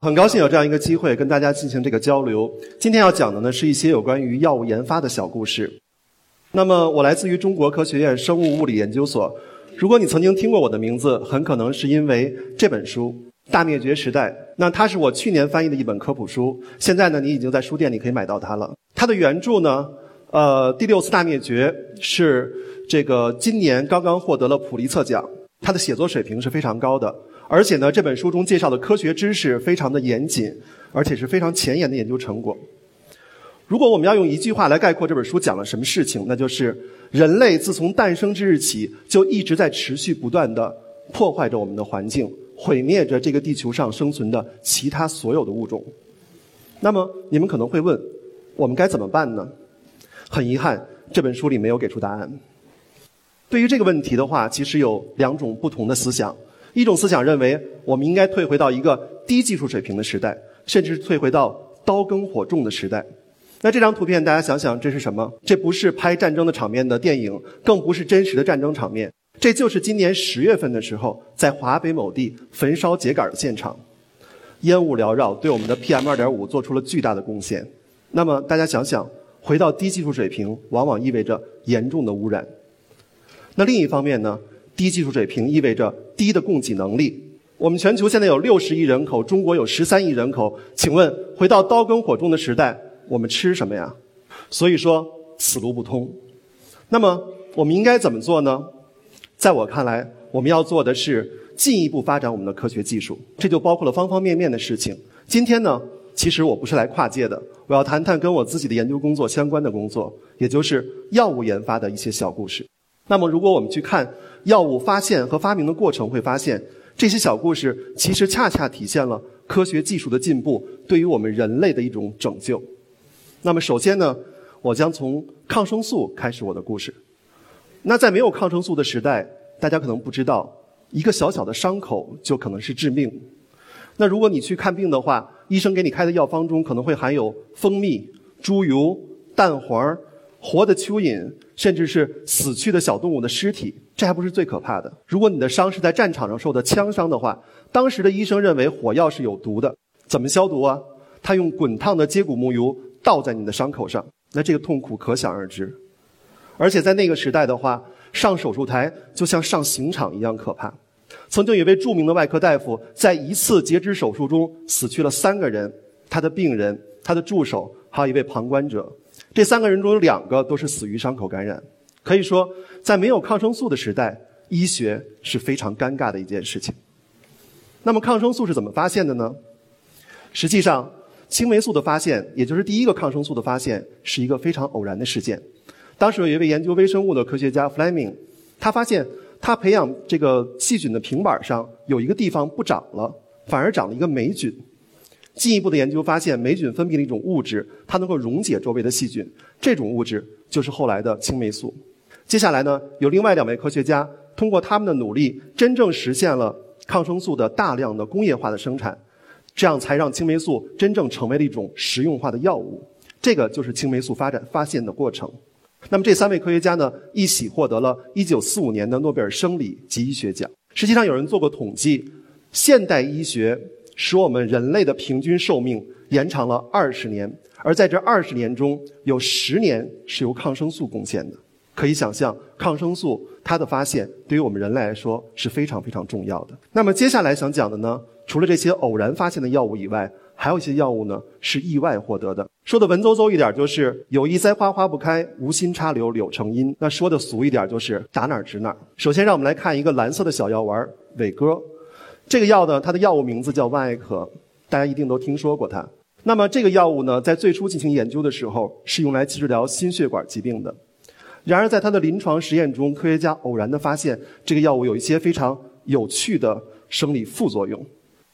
很高兴有这样一个机会跟大家进行这个交流。今天要讲的呢是一些有关于药物研发的小故事。那么我来自于中国科学院生物物理研究所。如果你曾经听过我的名字，很可能是因为这本书《大灭绝时代》。那它是我去年翻译的一本科普书。现在呢，你已经在书店里可以买到它了。它的原著呢，呃，第六次大灭绝是这个今年刚刚获得了普利策奖。它的写作水平是非常高的。而且呢，这本书中介绍的科学知识非常的严谨，而且是非常前沿的研究成果。如果我们要用一句话来概括这本书讲了什么事情，那就是人类自从诞生之日起，就一直在持续不断的破坏着我们的环境，毁灭着这个地球上生存的其他所有的物种。那么你们可能会问，我们该怎么办呢？很遗憾，这本书里没有给出答案。对于这个问题的话，其实有两种不同的思想。一种思想认为，我们应该退回到一个低技术水平的时代，甚至退回到刀耕火种的时代。那这张图片，大家想想，这是什么？这不是拍战争的场面的电影，更不是真实的战争场面。这就是今年十月份的时候，在华北某地焚烧秸秆的现场，烟雾缭绕，对我们的 PM 二点五做出了巨大的贡献。那么大家想想，回到低技术水平，往往意味着严重的污染。那另一方面呢？低技术水平意味着低的供给能力。我们全球现在有六十亿人口，中国有十三亿人口。请问，回到刀耕火种的时代，我们吃什么呀？所以说，此路不通。那么，我们应该怎么做呢？在我看来，我们要做的是进一步发展我们的科学技术，这就包括了方方面面的事情。今天呢，其实我不是来跨界的，我要谈谈跟我自己的研究工作相关的工作，也就是药物研发的一些小故事。那么，如果我们去看。药物发现和发明的过程，会发现这些小故事其实恰恰体现了科学技术的进步对于我们人类的一种拯救。那么，首先呢，我将从抗生素开始我的故事。那在没有抗生素的时代，大家可能不知道，一个小小的伤口就可能是致命。那如果你去看病的话，医生给你开的药方中可能会含有蜂蜜、猪油、蛋黄、活的蚯蚓，甚至是死去的小动物的尸体。这还不是最可怕的。如果你的伤是在战场上受的枪伤的话，当时的医生认为火药是有毒的，怎么消毒啊？他用滚烫的接骨木油倒在你的伤口上，那这个痛苦可想而知。而且在那个时代的话，上手术台就像上刑场一样可怕。曾经有位著名的外科大夫，在一次截肢手术中死去了三个人，他的病人、他的助手，还有一位旁观者。这三个人中有两个都是死于伤口感染。可以说，在没有抗生素的时代，医学是非常尴尬的一件事情。那么，抗生素是怎么发现的呢？实际上，青霉素的发现，也就是第一个抗生素的发现，是一个非常偶然的事件。当时有一位研究微生物的科学家 Fleming，他发现他培养这个细菌的平板上有一个地方不长了，反而长了一个霉菌。进一步的研究发现，霉菌分泌了一种物质，它能够溶解周围的细菌，这种物质就是后来的青霉素。接下来呢，有另外两位科学家通过他们的努力，真正实现了抗生素的大量的工业化的生产，这样才让青霉素真正成为了一种实用化的药物。这个就是青霉素发展发现的过程。那么这三位科学家呢，一起获得了一九四五年的诺贝尔生理及医学奖。实际上有人做过统计，现代医学使我们人类的平均寿命延长了二十年，而在这二十年中，有十年是由抗生素贡献的。可以想象，抗生素它的发现对于我们人类来说是非常非常重要的。那么接下来想讲的呢，除了这些偶然发现的药物以外，还有一些药物呢是意外获得的。说的文绉绉一点，就是有意栽花花不开，无心插柳柳成荫。那说的俗一点，就是打哪儿指哪儿。首先，让我们来看一个蓝色的小药丸伟哥，这个药呢，它的药物名字叫万艾可，大家一定都听说过它。那么这个药物呢，在最初进行研究的时候，是用来治疗心血管疾病的。然而，在他的临床实验中，科学家偶然地发现，这个药物有一些非常有趣的生理副作用。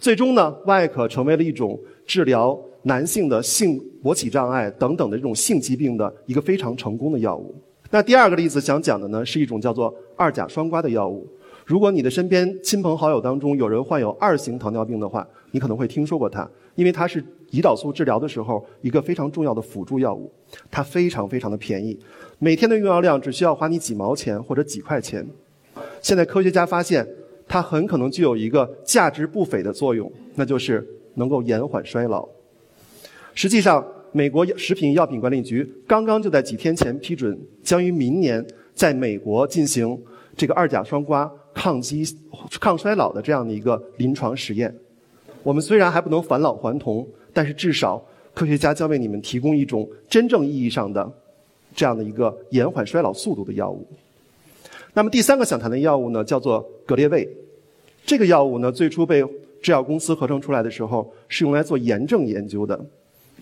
最终呢，万艾可成为了一种治疗男性的性勃起障碍等等的这种性疾病的一个非常成功的药物。那第二个例子想讲的呢，是一种叫做二甲双胍的药物。如果你的身边亲朋好友当中有人患有二型糖尿病的话，你可能会听说过它，因为它是胰岛素治疗的时候一个非常重要的辅助药物。它非常非常的便宜，每天的用药量只需要花你几毛钱或者几块钱。现在科学家发现，它很可能具有一个价值不菲的作用，那就是能够延缓衰老。实际上，美国食品药品管理局刚刚就在几天前批准，将于明年在美国进行这个二甲双胍抗击抗衰老的这样的一个临床实验。我们虽然还不能返老还童，但是至少科学家将为你们提供一种真正意义上的这样的一个延缓衰老速度的药物。那么第三个想谈的药物呢，叫做格列卫。这个药物呢，最初被制药公司合成出来的时候，是用来做炎症研究的。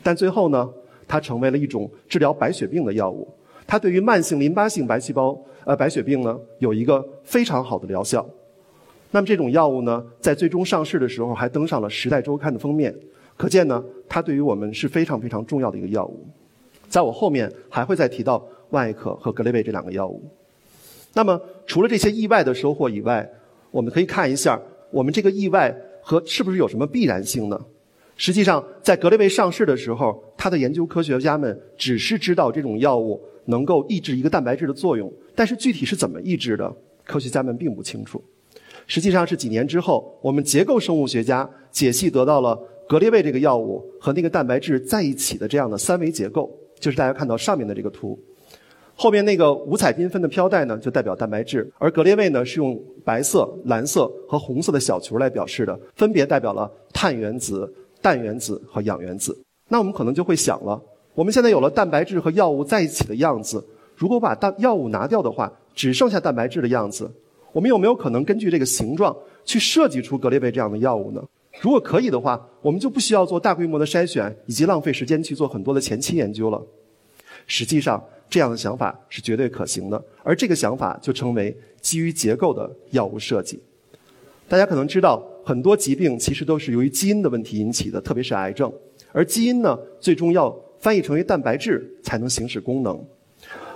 但最后呢，它成为了一种治疗白血病的药物。它对于慢性淋巴性白细胞呃白血病呢，有一个非常好的疗效。那么这种药物呢，在最终上市的时候还登上了《时代周刊》的封面，可见呢，它对于我们是非常非常重要的一个药物。在我后面还会再提到万艾可和格雷贝这两个药物。那么除了这些意外的收获以外，我们可以看一下我们这个意外和是不是有什么必然性呢？实际上，在格列卫上市的时候，他的研究科学家们只是知道这种药物能够抑制一个蛋白质的作用，但是具体是怎么抑制的，科学家们并不清楚。实际上是几年之后，我们结构生物学家解析得到了格列卫这个药物和那个蛋白质在一起的这样的三维结构，就是大家看到上面的这个图。后面那个五彩缤纷的飘带呢，就代表蛋白质，而格列卫呢是用白色、蓝色和红色的小球来表示的，分别代表了碳原子。氮原子和氧原子，那我们可能就会想了：我们现在有了蛋白质和药物在一起的样子，如果把蛋药物拿掉的话，只剩下蛋白质的样子，我们有没有可能根据这个形状去设计出格列卫这样的药物呢？如果可以的话，我们就不需要做大规模的筛选以及浪费时间去做很多的前期研究了。实际上，这样的想法是绝对可行的，而这个想法就称为基于结构的药物设计。大家可能知道。很多疾病其实都是由于基因的问题引起的，特别是癌症。而基因呢，最终要翻译成为蛋白质才能行使功能。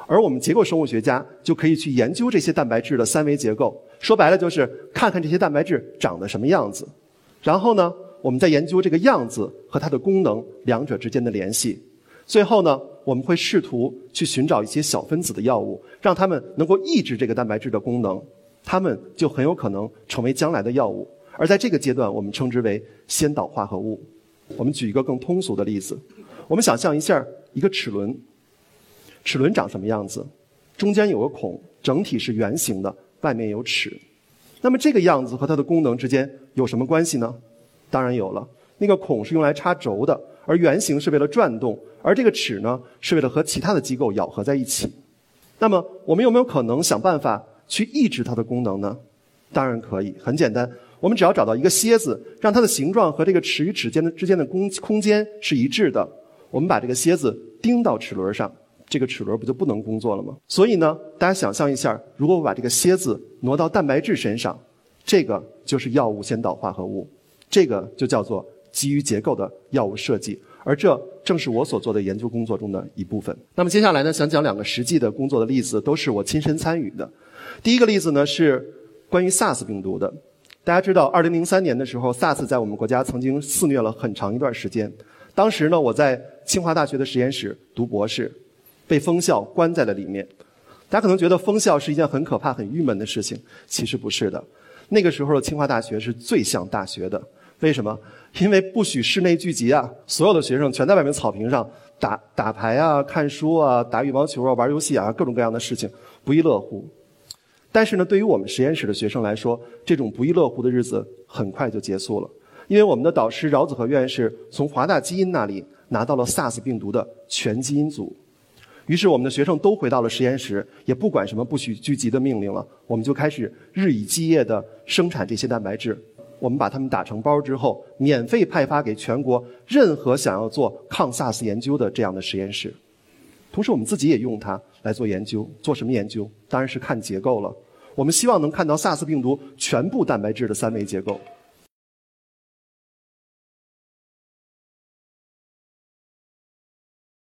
而我们结构生物学家就可以去研究这些蛋白质的三维结构，说白了就是看看这些蛋白质长得什么样子。然后呢，我们再研究这个样子和它的功能两者之间的联系。最后呢，我们会试图去寻找一些小分子的药物，让它们能够抑制这个蛋白质的功能，它们就很有可能成为将来的药物。而在这个阶段，我们称之为先导化合物。我们举一个更通俗的例子，我们想象一下一个齿轮，齿轮长什么样子？中间有个孔，整体是圆形的，外面有齿。那么这个样子和它的功能之间有什么关系呢？当然有了。那个孔是用来插轴的，而圆形是为了转动，而这个齿呢是为了和其他的机构咬合在一起。那么我们有没有可能想办法去抑制它的功能呢？当然可以，很简单。我们只要找到一个楔子，让它的形状和这个齿与齿间的之间的空空间是一致的，我们把这个楔子钉到齿轮上，这个齿轮不就不能工作了吗？所以呢，大家想象一下，如果我把这个楔子挪到蛋白质身上，这个就是药物先导化合物，这个就叫做基于结构的药物设计，而这正是我所做的研究工作中的一部分。那么接下来呢，想讲两个实际的工作的例子，都是我亲身参与的。第一个例子呢是关于 SARS 病毒的。大家知道，二零零三年的时候，SARS 在我们国家曾经肆虐了很长一段时间。当时呢，我在清华大学的实验室读博士，被封校关在了里面。大家可能觉得封校是一件很可怕、很郁闷的事情，其实不是的。那个时候的清华大学是最像大学的。为什么？因为不许室内聚集啊，所有的学生全在外面草坪上打打牌啊、看书啊、打羽毛球啊、玩游戏啊，各种各样的事情，不亦乐乎。但是呢，对于我们实验室的学生来说，这种不亦乐乎的日子很快就结束了，因为我们的导师饶子和院士从华大基因那里拿到了 SARS 病毒的全基因组，于是我们的学生都回到了实验室，也不管什么不许聚集的命令了，我们就开始日以继夜地生产这些蛋白质，我们把它们打成包之后，免费派发给全国任何想要做抗 SARS 研究的这样的实验室。同时，我们自己也用它来做研究。做什么研究？当然是看结构了。我们希望能看到 SARS 病毒全部蛋白质的三维结构。